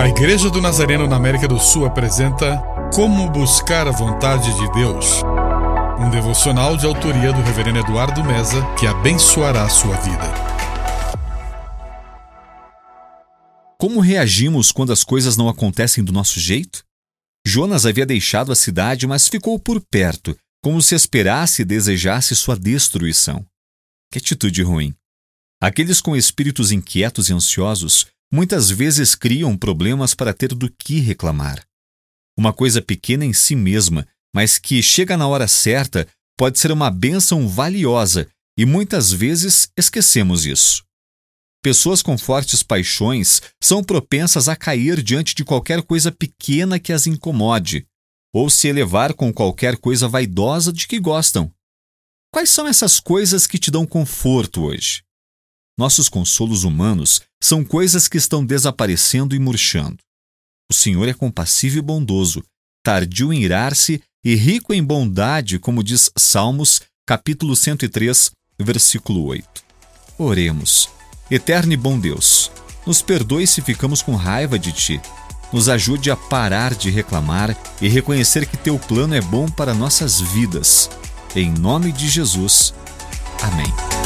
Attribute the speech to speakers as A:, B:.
A: A Igreja do Nazareno na América do Sul apresenta Como Buscar a Vontade de Deus. Um devocional de autoria do Reverendo Eduardo Meza que abençoará a sua vida.
B: Como reagimos quando as coisas não acontecem do nosso jeito? Jonas havia deixado a cidade, mas ficou por perto, como se esperasse e desejasse sua destruição. Que atitude ruim! Aqueles com espíritos inquietos e ansiosos muitas vezes criam problemas para ter do que reclamar. Uma coisa pequena em si mesma, mas que chega na hora certa, pode ser uma bênção valiosa e muitas vezes esquecemos isso. Pessoas com fortes paixões são propensas a cair diante de qualquer coisa pequena que as incomode, ou se elevar com qualquer coisa vaidosa de que gostam. Quais são essas coisas que te dão conforto hoje? Nossos consolos humanos são coisas que estão desaparecendo e murchando. O Senhor é compassivo e bondoso, tardio em irar-se e rico em bondade, como diz Salmos, capítulo 103, versículo 8. Oremos. Eterno e bom Deus, nos perdoe se ficamos com raiva de Ti. Nos ajude a parar de reclamar e reconhecer que Teu plano é bom para nossas vidas. Em nome de Jesus. Amém.